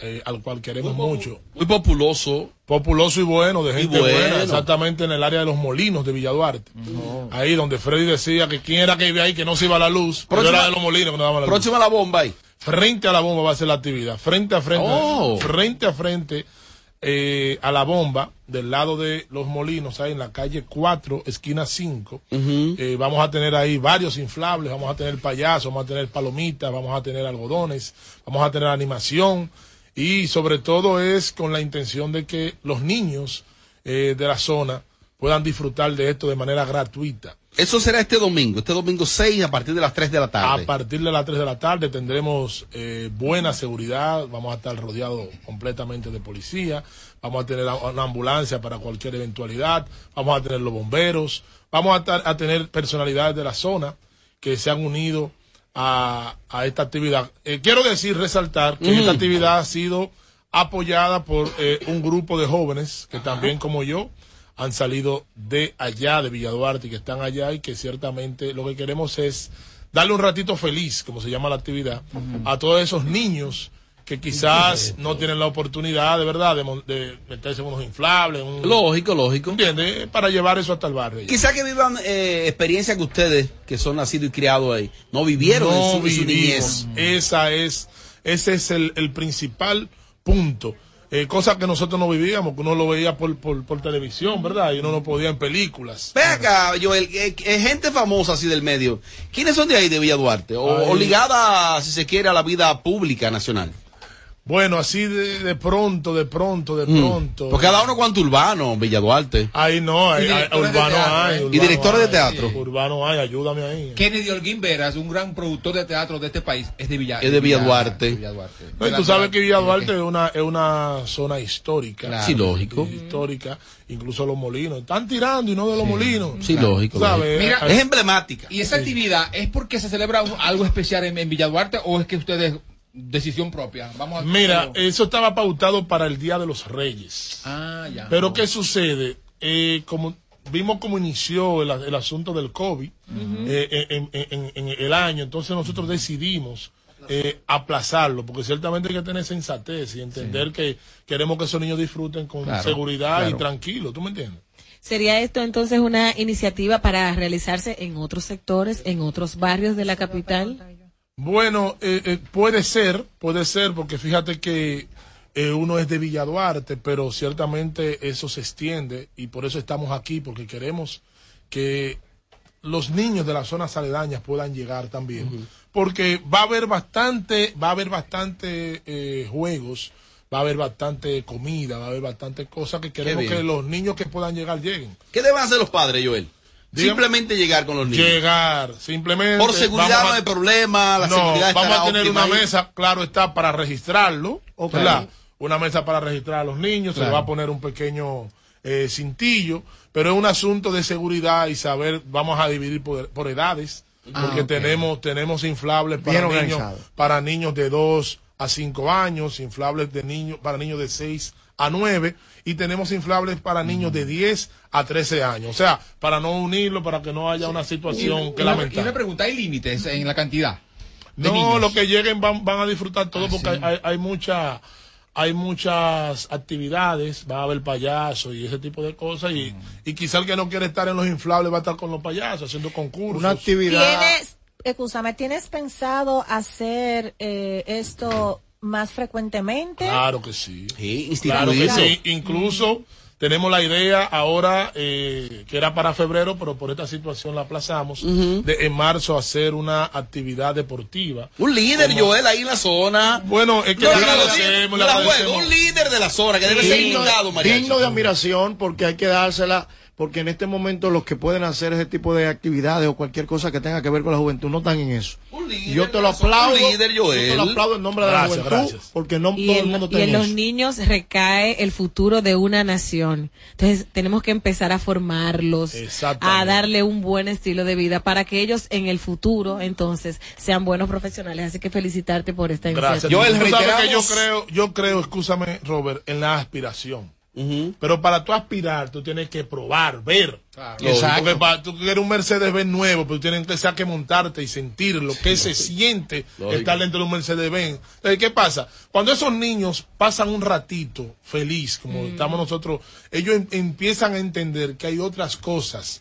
eh, al cual queremos mucho. Muy populoso. Populoso y bueno, de gente bueno. buena, exactamente en el área de los molinos de Villa Duarte. Ahí donde Freddy decía que quién era que vivía ahí que no se iba la luz, pero Próxima- era de los molinos que no daba la luz. Próxima a la bomba ahí. Frente a la bomba va a ser la actividad. Frente a frente. Oh. Frente a frente eh, a la bomba, del lado de los molinos, ahí en la calle 4, esquina 5. Eh, vamos a tener ahí varios inflables, vamos a tener payasos, vamos a tener palomitas, vamos a tener algodones, vamos a tener animación. Y sobre todo es con la intención de que los niños eh, de la zona puedan disfrutar de esto de manera gratuita. Eso será este domingo, este domingo 6 a partir de las 3 de la tarde. A partir de las 3 de la tarde tendremos eh, buena seguridad, vamos a estar rodeados completamente de policía, vamos a tener una ambulancia para cualquier eventualidad, vamos a tener los bomberos, vamos a, tar- a tener personalidades de la zona que se han unido a, a esta actividad. Eh, quiero decir, resaltar que esta actividad ha sido apoyada por eh, un grupo de jóvenes que también como yo han salido de allá, de Villa Duarte, y que están allá y que ciertamente lo que queremos es darle un ratito feliz, como se llama la actividad, a todos esos niños que quizás no tienen la oportunidad de verdad de, de meterse en unos inflables. un- Lógico, lógico. ¿Entiendes? Para llevar eso hasta el barrio. Quizá que vivan eh, experiencias que ustedes, que son nacidos y criados ahí, no vivieron en su, en su niñez. Esa es, ese es el, el principal punto. Eh, cosa que nosotros no vivíamos, que uno lo veía por, por, por televisión, ¿verdad? Y uno no podía en películas. Ve acá, Joel, eh, eh, gente famosa así del medio. ¿Quiénes son de ahí, de Villa Duarte? O, o ligada, si se quiere, a la vida pública nacional. Bueno, así de, de pronto, de pronto, de Mm. pronto. Porque cada uno cuánto urbano, Villa Duarte. Ahí no, hay, hay- urbano teatro, hay. urbano Y directores de teatro. Urbano hay, ayúdame ahí. Kennedy Holguín Veras, un gran productor de teatro de este país, es de Villa, Es de Villa Duarte. Villa Duarte. No, y tú sabes que Villa Duarte es una, es una zona histórica. Claro. Sí, lógico. Histórica, incluso los molinos. Están tirando y no de los molinos. Sí, lógico. ¿Sabes? Mira, Es emblemática. ¿Y esa actividad es porque se celebra un- algo especial en, en Villa Duarte o es que ustedes decisión propia? Vamos a Mira, eso estaba pautado para el Día de los Reyes. Ah, ya. Pero ¿qué sucede? Eh, como vimos cómo inició el, el asunto del COVID eh, en, en- en- en el año, entonces nosotros decidimos eh, aplazarlo, porque ciertamente hay que tener sensatez y entender que queremos que esos niños disfruten con Claro, seguridad y tranquilo, ¿tú me entiendes? ¿Sería esto entonces una iniciativa para realizarse en otros sectores, en otros barrios de la capital? Bueno, eh, eh, puede ser, puede ser, porque fíjate que eh, uno es de Villa Duarte, pero ciertamente eso se extiende y por eso estamos aquí, porque queremos que los niños de las zonas aledañas puedan llegar también, porque va a haber bastante, va a haber bastante eh, juegos, va a haber bastante comida, va a haber bastante cosas que queremos que los niños que puedan llegar lleguen. ¿Qué deben hacer los padres, Joel? Simplemente llegar con los niños. Llegar, simplemente. Por seguridad no hay problema, la no, seguridad vamos a tener óptima una mesa, claro está, para registrarlo, Ok. ¿verdad? Una mesa para registrar a los niños, se le va a poner un pequeño eh, cintillo, pero es un asunto de seguridad y saber, vamos a dividir por, por edades, Ah, porque tenemos, tenemos inflables Bien para niños, organizado. para niños de 2 a 5 años, inflables de niños, para niños de 6 a 9 y tenemos inflables para niños de 10 a 13 años. O sea, para no unirlo, para que no haya una situación que y, y lamentar. una pregunta, ¿hay límites en la cantidad? de No, niños? los que lleguen van, van a disfrutar todo Ah, porque sí. hay, hay mucha hay muchas actividades, va a haber payasos y ese tipo de cosas y, Mm. y quizá el que no quiere estar en los inflables va a estar con los payasos haciendo concursos. Una actividad. ¿Tienes, escúchame, ¿tienes pensado hacer eh, esto más frecuentemente? Claro que sí. Sí, Claro que sí. Incluso tenemos la idea ahora, eh, que era para febrero, pero por esta situación la aplazamos, de en marzo hacer una actividad deportiva. Un líder, Como- Joel, ahí en la zona. Bueno, es que No, le agradecemos, agradecemos. un líder de la zona que debe ser invitado, Mariachi. digno de admiración porque hay que dársela porque en este momento los que pueden hacer ese tipo de actividades o cualquier cosa que tenga que ver con la juventud no están en eso. Y yo te lo aplaudo. un líder, yo te lo aplaudo en nombre de Gracias, la juventud gracias. porque no Y todo el en, mundo y está en en los eso. niños recae el futuro de una nación. Entonces tenemos que empezar a formarlos, a darle un buen estilo de vida para que ellos en el futuro entonces sean buenos profesionales. Así que felicitarte por esta Gracias. iniciativa. Tú sabes que yo creo, yo creo, escúchame, Robert, en la aspiración. Pero para tú aspirar, tú tienes que probar, ver. Exacto. Porque para, tú quieres un Mercedes Benz nuevo, pero tú tienes que, que montarte y sentir lo que se siente Lógico. estar dentro de un Mercedes Benz. Entonces, ¿qué pasa? Cuando esos niños pasan un ratito feliz, como estamos nosotros, ellos em- empiezan a entender que hay otras cosas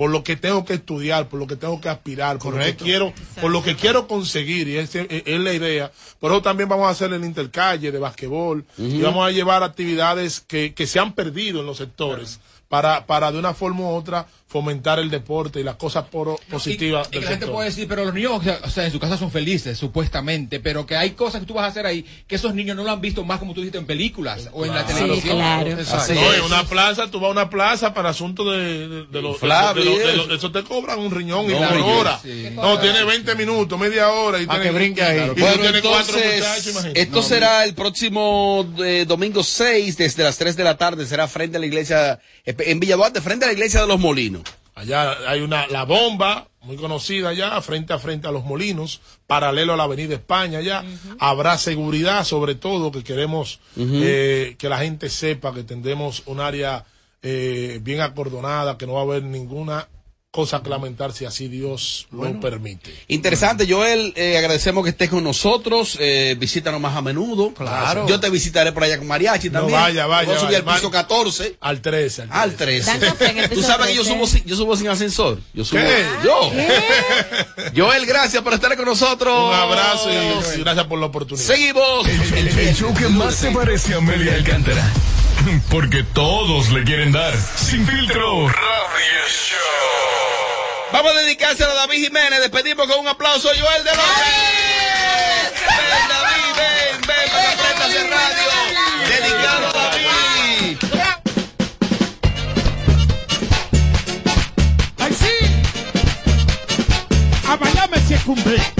por lo que tengo que estudiar, por lo que tengo que aspirar, por lo que quiero, por lo que quiero conseguir, y ese- es, es la idea. Por eso también vamos a hacer el intercalle de basquetbol y vamos a llevar actividades que, que se han perdido en los sectores para, para de una forma u otra fomentar el deporte y las cosas positivas Y del la gente sector. puede decir, pero los niños, o sea, o sea, en su casa son felices, supuestamente, pero que hay cosas que tú vas a hacer ahí que esos niños no lo han visto más, como tú dijiste, en películas o en la Claro, televisión. claro. Exacto. No, en una plaza, tú vas a una plaza para asuntos de, de, de los. Inflable, de los- de y los- eso. te cobran un riñón y No, yo- hora. sí. No, tiene 20 minutos, media hora. Y tiene- que brinque ahí. Y tú Bueno, entonces, muchachos, esto será el próximo eh, domingo 6, desde las 3 de la tarde, será frente a la iglesia, eh, en Villaduarte, frente a la iglesia de los Molinos. Allá hay una, la bomba, muy conocida allá, frente a frente a los molinos, paralelo a la avenida España allá. Habrá seguridad, sobre todo, que queremos eh, que la gente sepa que tendremos un área eh, bien acordonada, que no va a haber ninguna cosa que lamentar si así Dios lo permite. Interesante, Joel, eh, agradecemos que estés con nosotros, eh, visítanos más a menudo. Claro. Yo te visitaré por allá con Mariachi No, también. vaya, vaya, Voy a subir al piso 14. Al 13. Al 13. Dan café en el Tú sabes que yo 13. subo, sin, yo subo sin ascensor. Yo subo. ¿Qué? Yo. Joel, gracias por estar con nosotros. Un abrazo y, y gracias por la oportunidad. Seguimos. El, el show que más se parece a Amelia Alcántara. Porque todos le quieren dar. Sin filtro. Radio Show. Vamos a dedicárselo a David Jiménez. Despedimos con un aplauso Joel de López. Ven, David, ven, ven, para que en radio. Dedicado a David. ¡Ay, sí! A Miami se cumple.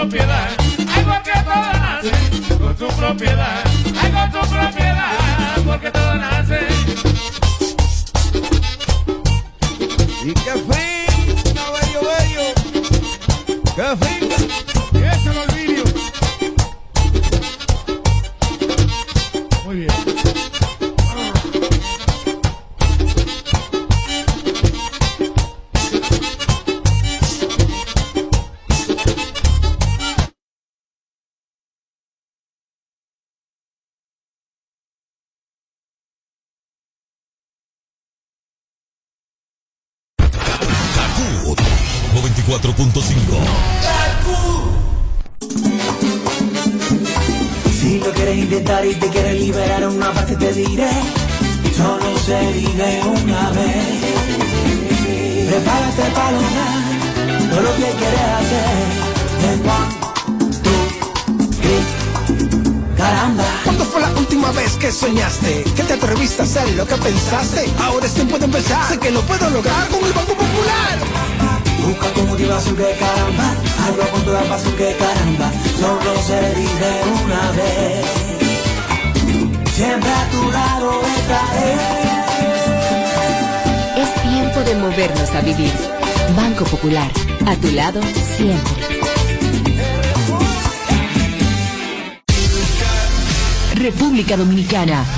Propiedad. Ay, porque todas nacen con su propiedad. Su propiedad.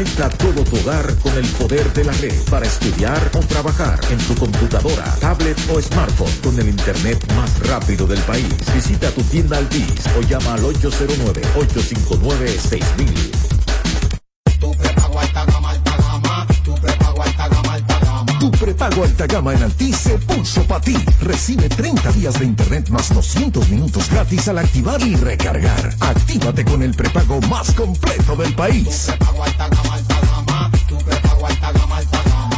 Conecta todo tu hogar con el poder de la red para estudiar o trabajar en tu computadora, tablet o smartphone con el internet más rápido del país. Visita tu tienda Altis o llama al 809-859-6000. Tu prepago alta gama en Altis se puso para ti. Recibe 30 días de internet más 200 minutos gratis al activar y recargar. Actívate con el prepago más completo del país.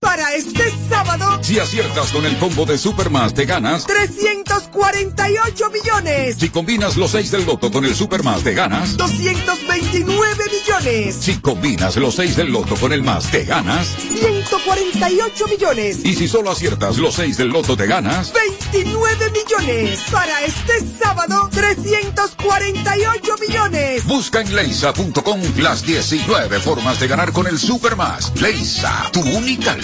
Para este sábado, Si aciertas con el combo de Supermas, te ganas. 348 millones, Si combinas los 6 del loto con el Supermas, te ganas. 229 millones, Si combinas los 6 del loto con el más, te ganas. 148 millones, Y si solo aciertas los 6 del loto, te ganas. 29 millones. Para este sábado, 348 millones. Busca en leisa.com las 19 formas de ganar con el Supermas. Leisa, tu única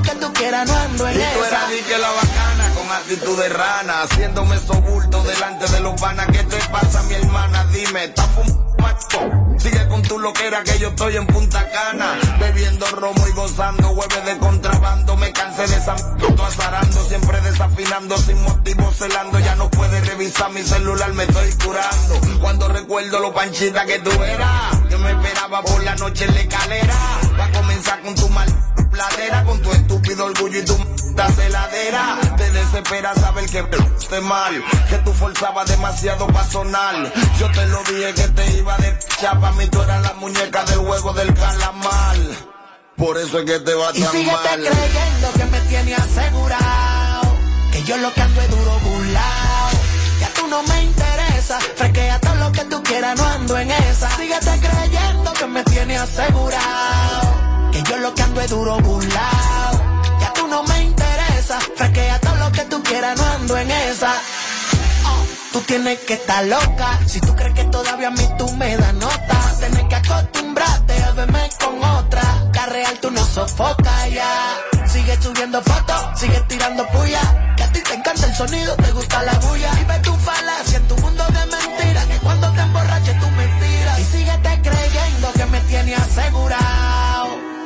lo que tú quieras, no ando en Y tú esa. eras di que la bacana con actitud de rana, haciéndome sobulto delante de los panas. ¿Qué te pasa, mi hermana? Dime, ¿estás fumando? Sigue con tu loquera que yo estoy en Punta Cana, bebiendo romo y gozando hueves de contrabando. Me cansé de esa m- azarando, siempre desafinando, sin motivo celando. Ya no puedes revisar mi celular, me estoy curando. Cuando recuerdo lo panchita que tú eras, yo me esperaba por la noche en la escalera. Va a comenzar con tu mal pladera, con tu estúpido orgullo y tu celadera. Te desespera saber que esté mal, que tú forzabas demasiado para sonar. Yo te lo dije que te iba de chapa, mí tú eras la muñeca del juego del calamar. Por eso es que te va Y tan mal. creyendo que me tiene asegurado. Que yo lo que ando es duro burlao. Ya tú no me interesa. Fresquea todo lo que tú quieras, no ando en esa. Síguete creyendo que me tiene asegurado. Que yo lo que ando es duro burlao. Ya tú no me interesa. Fresquea todo lo que tú quieras, no ando en esa. Oh, Tú tienes que estar loca. Si tú crees que todavía a mí tú me das nota, tienes que acostumbrarte a verme con otra. La real tú no sofocas ya. Sigue subiendo fotos, sigue tirando puya. Que a ti te encanta el sonido, te gusta la bulla. Y ve tu falacia en tu mundo de mentiras. Que cuando te emborraches tú mentiras. Y síguete creyendo que me tiene asegurado.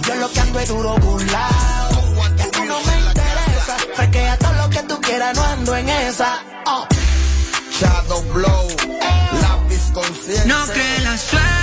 Que yo lo que ando es duro burlao. Ya tú no me interesa. Fresquea todo lo que tú quieras, no ando en esa. Oh. Shadow Blow, lápiz consciente. No cree la suerte.